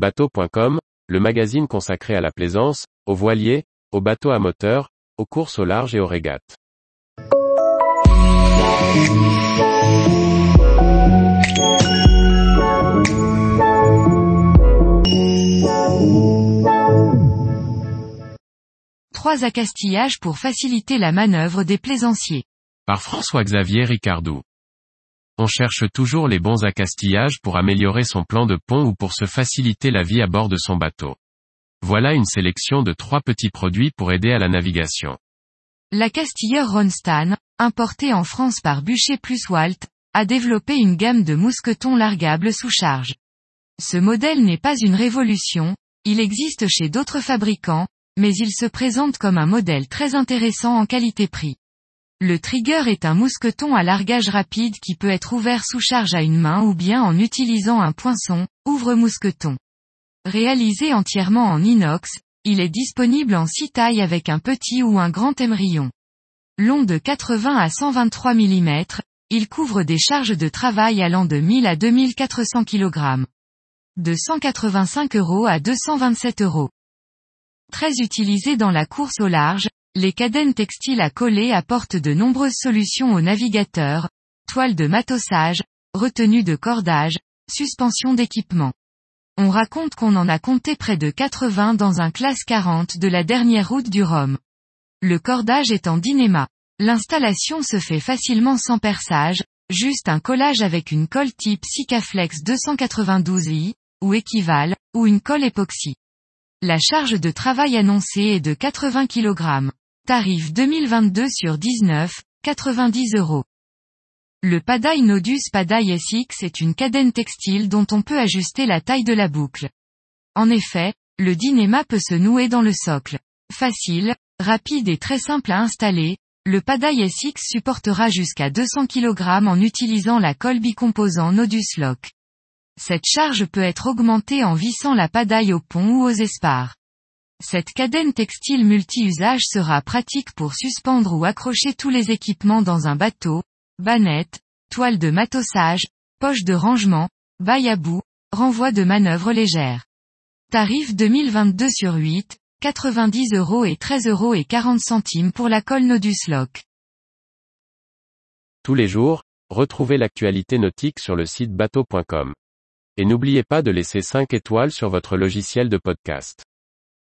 Bateau.com, le magazine consacré à la plaisance, aux voiliers, aux bateaux à moteur, aux courses au large et aux régates. Trois accastillages pour faciliter la manœuvre des plaisanciers. Par François-Xavier Ricardou. On cherche toujours les bons accastillages pour améliorer son plan de pont ou pour se faciliter la vie à bord de son bateau. Voilà une sélection de trois petits produits pour aider à la navigation. L'accastilleur Ronstan, importé en France par Bûcher plus Walt, a développé une gamme de mousquetons largables sous charge. Ce modèle n'est pas une révolution, il existe chez d'autres fabricants, mais il se présente comme un modèle très intéressant en qualité-prix. Le trigger est un mousqueton à largage rapide qui peut être ouvert sous charge à une main ou bien en utilisant un poinçon, ouvre-mousqueton. Réalisé entièrement en inox, il est disponible en six tailles avec un petit ou un grand émerillon. Long de 80 à 123 mm, il couvre des charges de travail allant de 1000 à 2400 kg. De 185 euros à 227 euros. Très utilisé dans la course au large, les cadènes textiles à coller apportent de nombreuses solutions aux navigateurs, toiles de matossage, retenues de cordage, suspension d'équipement. On raconte qu'on en a compté près de 80 dans un classe 40 de la dernière route du Rhum. Le cordage est en dynéma. L'installation se fait facilement sans perçage, juste un collage avec une colle type Sikaflex 292i, ou équivalent, ou une colle époxy. La charge de travail annoncée est de 80 kg. Tarif 2022 sur 19, 90 euros. Le Padaille Nodus Padaille SX est une cadène textile dont on peut ajuster la taille de la boucle. En effet, le dynéma peut se nouer dans le socle. Facile, rapide et très simple à installer, le Padaille SX supportera jusqu'à 200 kg en utilisant la colle bicomposant Nodus Lock. Cette charge peut être augmentée en vissant la padaille au pont ou aux espars. Cette cadène textile multi-usage sera pratique pour suspendre ou accrocher tous les équipements dans un bateau, bannette, toile de matossage, poche de rangement, baille à bout, renvoi de manœuvre légère. Tarif 2022 sur 8, 90 euros et 13 euros et 40 centimes pour la colle Nodus Lock. Tous les jours, retrouvez l'actualité nautique sur le site bateau.com. Et n'oubliez pas de laisser 5 étoiles sur votre logiciel de podcast.